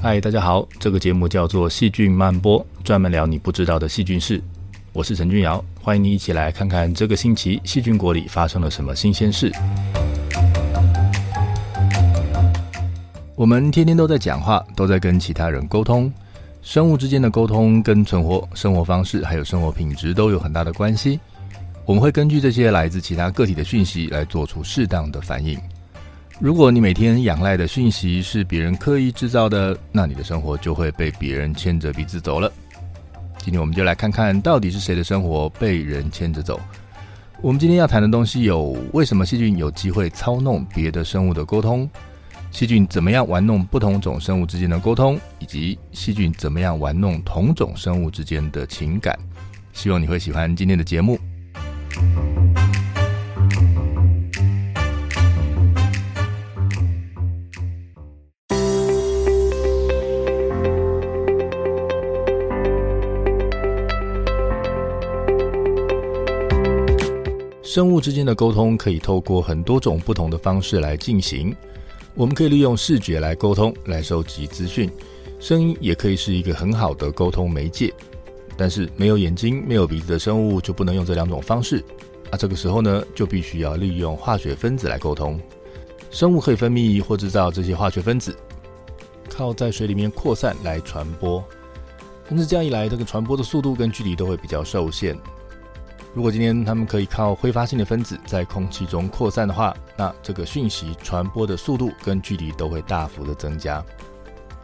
嗨，大家好，这个节目叫做《细菌漫播》，专门聊你不知道的细菌事。我是陈俊尧，欢迎你一起来看看这个星期细菌国里发生了什么新鲜事。我们天天都在讲话，都在跟其他人沟通。生物之间的沟通跟存活、生活方式还有生活品质都有很大的关系。我们会根据这些来自其他个体的讯息来做出适当的反应。如果你每天仰赖的讯息是别人刻意制造的，那你的生活就会被别人牵着鼻子走了。今天我们就来看看到底是谁的生活被人牵着走。我们今天要谈的东西有：为什么细菌有机会操弄别的生物的沟通？细菌怎么样玩弄不同种生物之间的沟通？以及细菌怎么样玩弄同种生物之间的情感？希望你会喜欢今天的节目。生物之间的沟通可以透过很多种不同的方式来进行。我们可以利用视觉来沟通，来收集资讯；声音也可以是一个很好的沟通媒介。但是没有眼睛、没有鼻子的生物就不能用这两种方式。啊，这个时候呢，就必须要利用化学分子来沟通。生物可以分泌或制造这些化学分子，靠在水里面扩散来传播。但是这样一来，这个传播的速度跟距离都会比较受限。如果今天他们可以靠挥发性的分子在空气中扩散的话，那这个讯息传播的速度跟距离都会大幅的增加。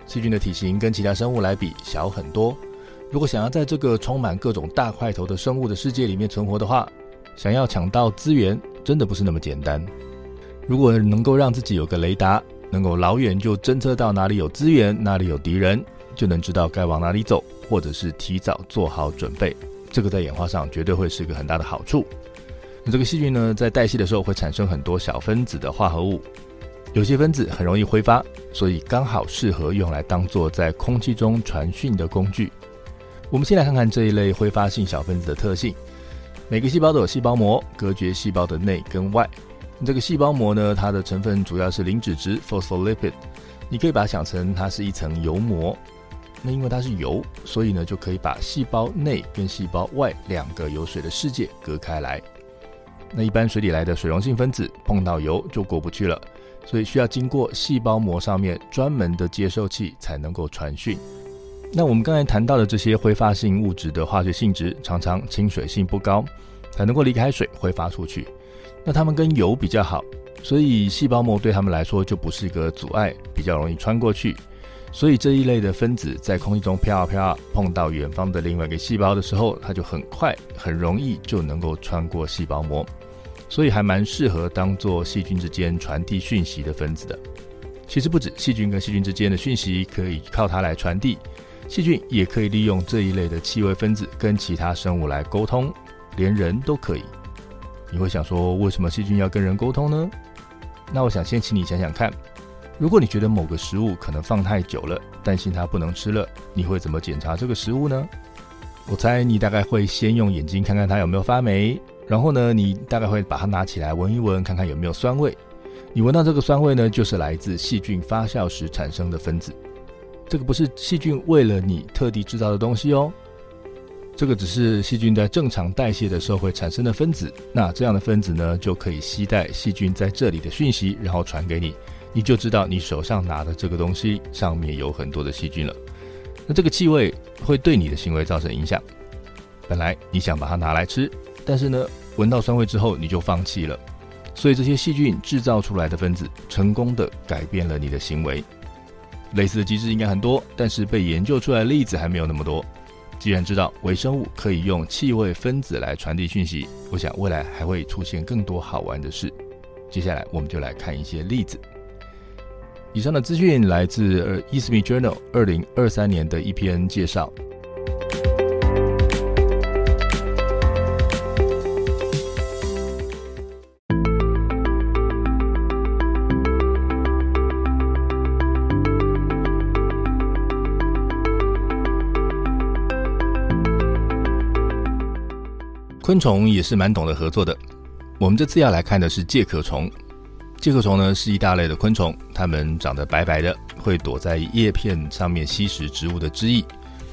细菌的体型跟其他生物来比小很多，如果想要在这个充满各种大块头的生物的世界里面存活的话，想要抢到资源真的不是那么简单。如果能够让自己有个雷达，能够老远就侦测到哪里有资源，哪里有敌人，就能知道该往哪里走，或者是提早做好准备。这个在演化上绝对会是一个很大的好处。那这个细菌呢，在代谢的时候会产生很多小分子的化合物，有些分子很容易挥发，所以刚好适合用来当做在空气中传讯的工具。我们先来看看这一类挥发性小分子的特性。每个细胞都有细胞膜，隔绝细胞的内跟外。这个细胞膜呢，它的成分主要是磷脂质 （phospholipid），你可以把它想成它是一层油膜。那因为它是油，所以呢就可以把细胞内跟细胞外两个有水的世界隔开来。那一般水里来的水溶性分子碰到油就过不去了，所以需要经过细胞膜上面专门的接收器才能够传讯。那我们刚才谈到的这些挥发性物质的化学性质常常亲水性不高，才能够离开水挥发出去。那它们跟油比较好，所以细胞膜对它们来说就不是一个阻碍，比较容易穿过去。所以这一类的分子在空气中飘啊飘啊，碰到远方的另外一个细胞的时候，它就很快、很容易就能够穿过细胞膜，所以还蛮适合当做细菌之间传递讯息的分子的。其实不止细菌跟细菌之间的讯息可以靠它来传递，细菌也可以利用这一类的气味分子跟其他生物来沟通，连人都可以。你会想说，为什么细菌要跟人沟通呢？那我想先请你想想看。如果你觉得某个食物可能放太久了，担心它不能吃了，你会怎么检查这个食物呢？我猜你大概会先用眼睛看看它有没有发霉，然后呢，你大概会把它拿起来闻一闻，看看有没有酸味。你闻到这个酸味呢，就是来自细菌发酵时产生的分子。这个不是细菌为了你特地制造的东西哦，这个只是细菌在正常代谢的时候会产生的分子。那这样的分子呢，就可以携带细菌在这里的讯息，然后传给你。你就知道你手上拿的这个东西上面有很多的细菌了。那这个气味会对你的行为造成影响。本来你想把它拿来吃，但是呢，闻到酸味之后你就放弃了。所以这些细菌制造出来的分子成功的改变了你的行为。类似的机制应该很多，但是被研究出来的例子还没有那么多。既然知道微生物可以用气味分子来传递讯息，我想未来还会出现更多好玩的事。接下来我们就来看一些例子。以上的资讯来自《ESMI Journal》二零二三年的一篇介绍。昆虫也是蛮懂得合作的。我们这次要来看的是介壳虫。介壳虫呢是一大类的昆虫，它们长得白白的，会躲在叶片上面吸食植物的汁液。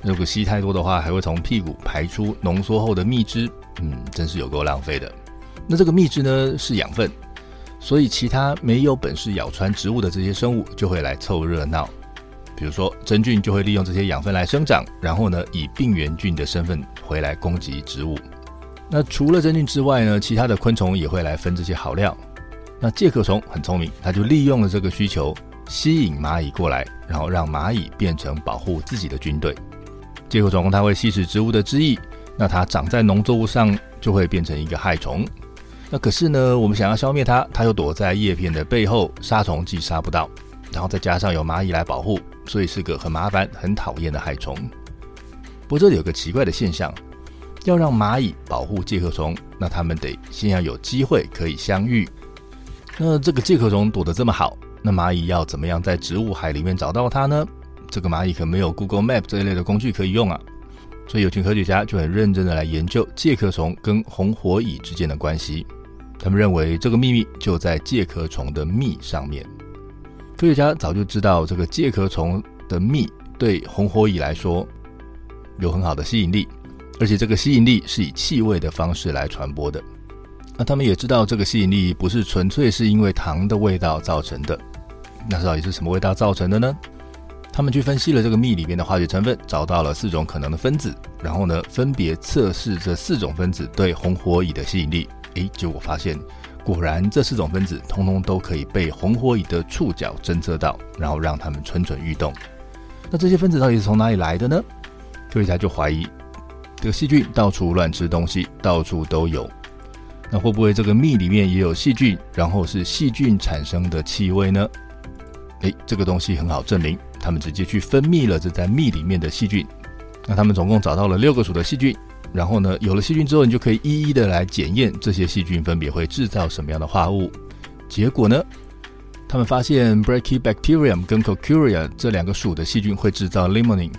如果吸太多的话，还会从屁股排出浓缩后的蜜汁。嗯，真是有够浪费的。那这个蜜汁呢是养分，所以其他没有本事咬穿植物的这些生物就会来凑热闹。比如说真菌就会利用这些养分来生长，然后呢以病原菌的身份回来攻击植物。那除了真菌之外呢，其他的昆虫也会来分这些好料。那介壳虫很聪明，它就利用了这个需求，吸引蚂蚁过来，然后让蚂蚁变成保护自己的军队。介壳虫它会吸食植物的汁液，那它长在农作物上就会变成一个害虫。那可是呢，我们想要消灭它，它又躲在叶片的背后，杀虫剂杀不到，然后再加上有蚂蚁来保护，所以是个很麻烦、很讨厌的害虫。不过这里有个奇怪的现象。要让蚂蚁保护介壳虫，那它们得先要有机会可以相遇。那这个介壳虫躲得这么好，那蚂蚁要怎么样在植物海里面找到它呢？这个蚂蚁可没有 Google Map 这一类的工具可以用啊。所以有群科学家就很认真的来研究介壳虫跟红火蚁之间的关系。他们认为这个秘密就在介壳虫的蜜上面。科学家早就知道这个介壳虫的蜜对红火蚁来说有很好的吸引力。而且这个吸引力是以气味的方式来传播的。那他们也知道这个吸引力不是纯粹是因为糖的味道造成的。那到底是什么味道造成的呢？他们去分析了这个蜜里面的化学成分，找到了四种可能的分子，然后呢，分别测试这四种分子对红火蚁的吸引力。诶，结果发现，果然这四种分子通通都可以被红火蚁的触角侦测到，然后让它们蠢蠢欲动。那这些分子到底是从哪里来的呢？科学家就怀疑。这个细菌到处乱吃东西，到处都有。那会不会这个蜜里面也有细菌？然后是细菌产生的气味呢？诶，这个东西很好证明，他们直接去分泌了这在蜜里面的细菌。那他们总共找到了六个属的细菌，然后呢，有了细菌之后，你就可以一一的来检验这些细菌分别会制造什么样的化物。结果呢，他们发现 Brachybacterium 跟 Cocuria 这两个属的细菌会制造 Limonin，。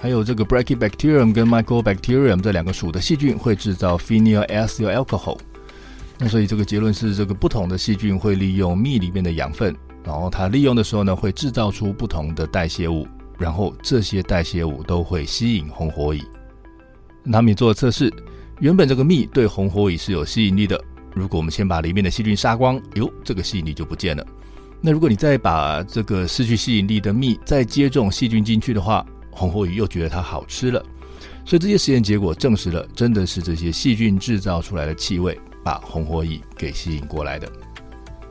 还有这个 Brachybacterium 跟 Mycobacterium 这两个属的细菌会制造 Phenylacetyl Alcohol。那所以这个结论是，这个不同的细菌会利用蜜里面的养分，然后它利用的时候呢，会制造出不同的代谢物，然后这些代谢物都会吸引红火蚁。他们也做了测试，原本这个蜜对红火蚁是有吸引力的。如果我们先把里面的细菌杀光，哟，这个吸引力就不见了。那如果你再把这个失去吸引力的蜜再接种细菌进去的话，红火蚁又觉得它好吃了，所以这些实验结果证实了，真的是这些细菌制造出来的气味把红火蚁给吸引过来的。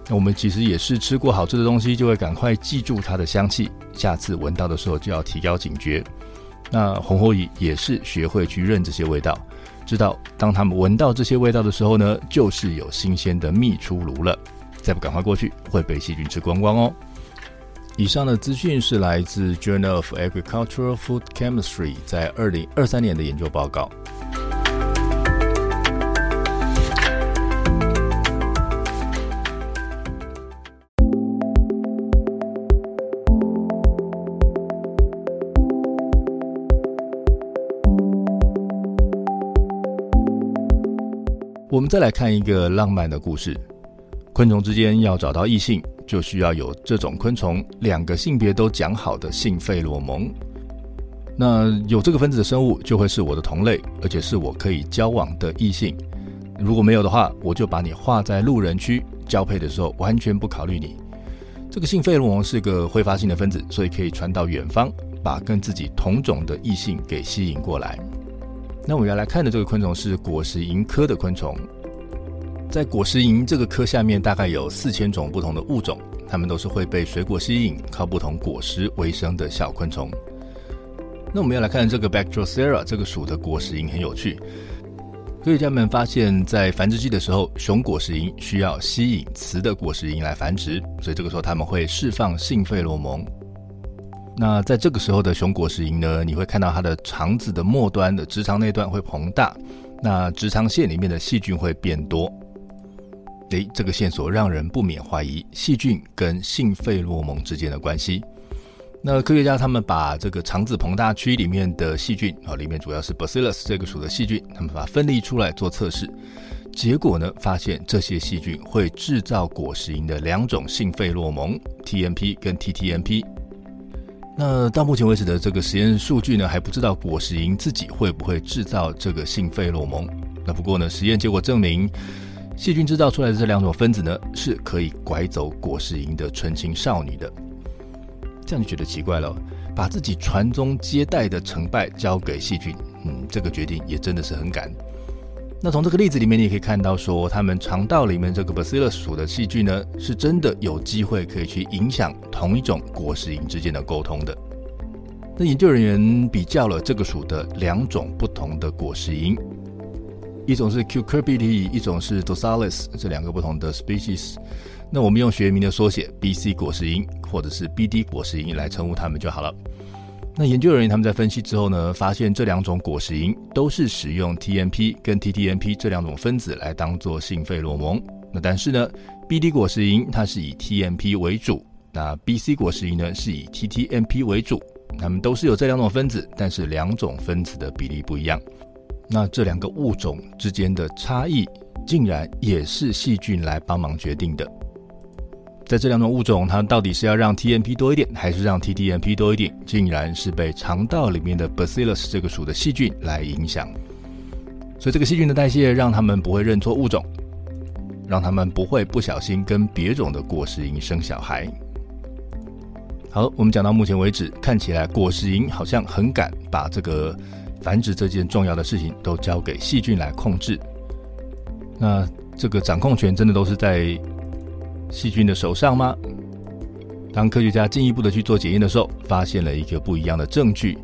那我们其实也是吃过好吃的东西，就会赶快记住它的香气，下次闻到的时候就要提高警觉。那红火蚁也是学会去认这些味道，知道当他们闻到这些味道的时候呢，就是有新鲜的蜜出炉了，再不赶快过去，会被细菌吃光光哦。以上的资讯是来自《Journal of Agricultural Food Chemistry》在二零二三年的研究报告。我们再来看一个浪漫的故事：昆虫之间要找到异性。就需要有这种昆虫两个性别都讲好的性费洛蒙。那有这个分子的生物就会是我的同类，而且是我可以交往的异性。如果没有的话，我就把你画在路人区，交配的时候完全不考虑你。这个性费洛蒙是个挥发性的分子，所以可以传到远方，把跟自己同种的异性给吸引过来。那我们要来看的这个昆虫是果实蝇科的昆虫。在果实蝇这个科下面，大概有四千种不同的物种，它们都是会被水果吸引、靠不同果实为生的小昆虫。那我们要来看这个 Bactrocera 这个属的果实蝇很有趣。科学家们发现，在繁殖季的时候，雄果实蝇需要吸引雌的果实蝇来繁殖，所以这个时候它们会释放性费洛蒙。那在这个时候的雄果实蝇呢，你会看到它的肠子的末端的直肠那段会膨大，那直肠腺里面的细菌会变多。诶，这个线索让人不免怀疑细菌跟性费洛蒙之间的关系。那科学家他们把这个肠子膨大区里面的细菌啊，里面主要是 Bacillus 这个属的细菌，他们把分离出来做测试，结果呢，发现这些细菌会制造果实蝇的两种性费洛蒙 TMP 跟 TTMP。那到目前为止的这个实验数据呢，还不知道果实蝇自己会不会制造这个性费洛蒙。那不过呢，实验结果证明，细菌制造出来的这两种分子呢，是可以拐走果实蝇的纯情少女的。这样就觉得奇怪了，把自己传宗接代的成败交给细菌，嗯，这个决定也真的是很敢。那从这个例子里面，你也可以看到说，他们肠道里面这个 Bacillus 属的细菌呢，是真的有机会可以去影响同一种果实蝇之间的沟通的。那研究人员比较了这个属的两种不同的果实蝇，一种是 Cucurbitae，一种是 dosalis，这两个不同的 species。那我们用学名的缩写 BC 果实蝇或者是 BD 果实蝇来称呼它们就好了。那研究人员他们在分析之后呢，发现这两种果实蝇都是使用 TMP 跟 TTMP 这两种分子来当做性费洛蒙。那但是呢，BD 果实蝇它是以 TMP 为主，那 BC 果实蝇呢是以 TTMP 为主。它们都是有这两种分子，但是两种分子的比例不一样。那这两个物种之间的差异，竟然也是细菌来帮忙决定的。在这两种物种，它到底是要让 TMP 多一点，还是让 TTMP 多一点？竟然是被肠道里面的 Bacillus 这个属的细菌来影响。所以这个细菌的代谢，让他们不会认错物种，让他们不会不小心跟别种的果实蝇生小孩。好，我们讲到目前为止，看起来果实蝇好像很敢把这个繁殖这件重要的事情都交给细菌来控制。那这个掌控权真的都是在细菌的手上吗？当科学家进一步的去做检验的时候，发现了一个不一样的证据。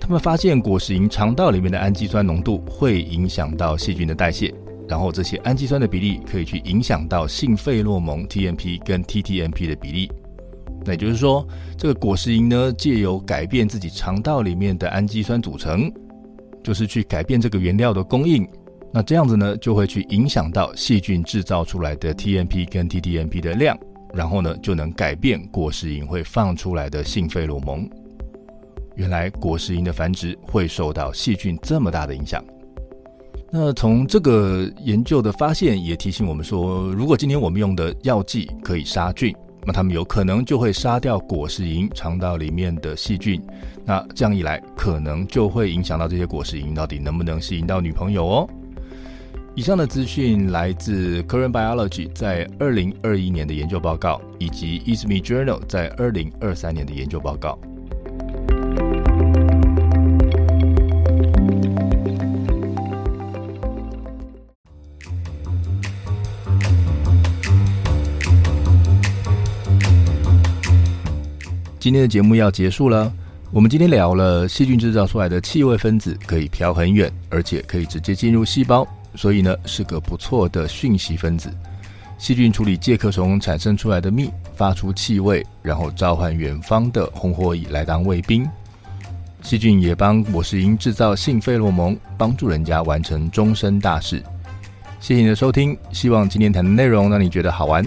他们发现果实蝇肠道里面的氨基酸浓度会影响到细菌的代谢，然后这些氨基酸的比例可以去影响到性费洛蒙 TMP 跟 TTMP 的比例。那也就是说，这个果实蝇呢，借由改变自己肠道里面的氨基酸组成，就是去改变这个原料的供应。那这样子呢，就会去影响到细菌制造出来的 TMP 跟 TTMP 的量，然后呢，就能改变果实蝇会放出来的性费洛蒙。原来果实蝇的繁殖会受到细菌这么大的影响。那从这个研究的发现也提醒我们说，如果今天我们用的药剂可以杀菌，那它们有可能就会杀掉果实蝇肠道里面的细菌。那这样一来，可能就会影响到这些果实蝇到底能不能吸引到女朋友哦。以上的资讯来自 Current Biology 在二零二一年的研究报告，以及 ISME Journal 在二零二三年的研究报告。今天的节目要结束了，我们今天聊了细菌制造出来的气味分子可以飘很远，而且可以直接进入细胞。所以呢，是个不错的讯息分子。细菌处理介壳虫产生出来的蜜，发出气味，然后召唤远方的红火蚁来当卫兵。细菌也帮果实蝇制造性费洛蒙，帮助人家完成终身大事。谢谢你的收听，希望今天谈的内容让你觉得好玩。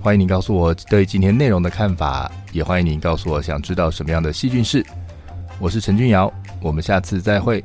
欢迎你告诉我对今天内容的看法，也欢迎你告诉我想知道什么样的细菌事。我是陈君尧，我们下次再会。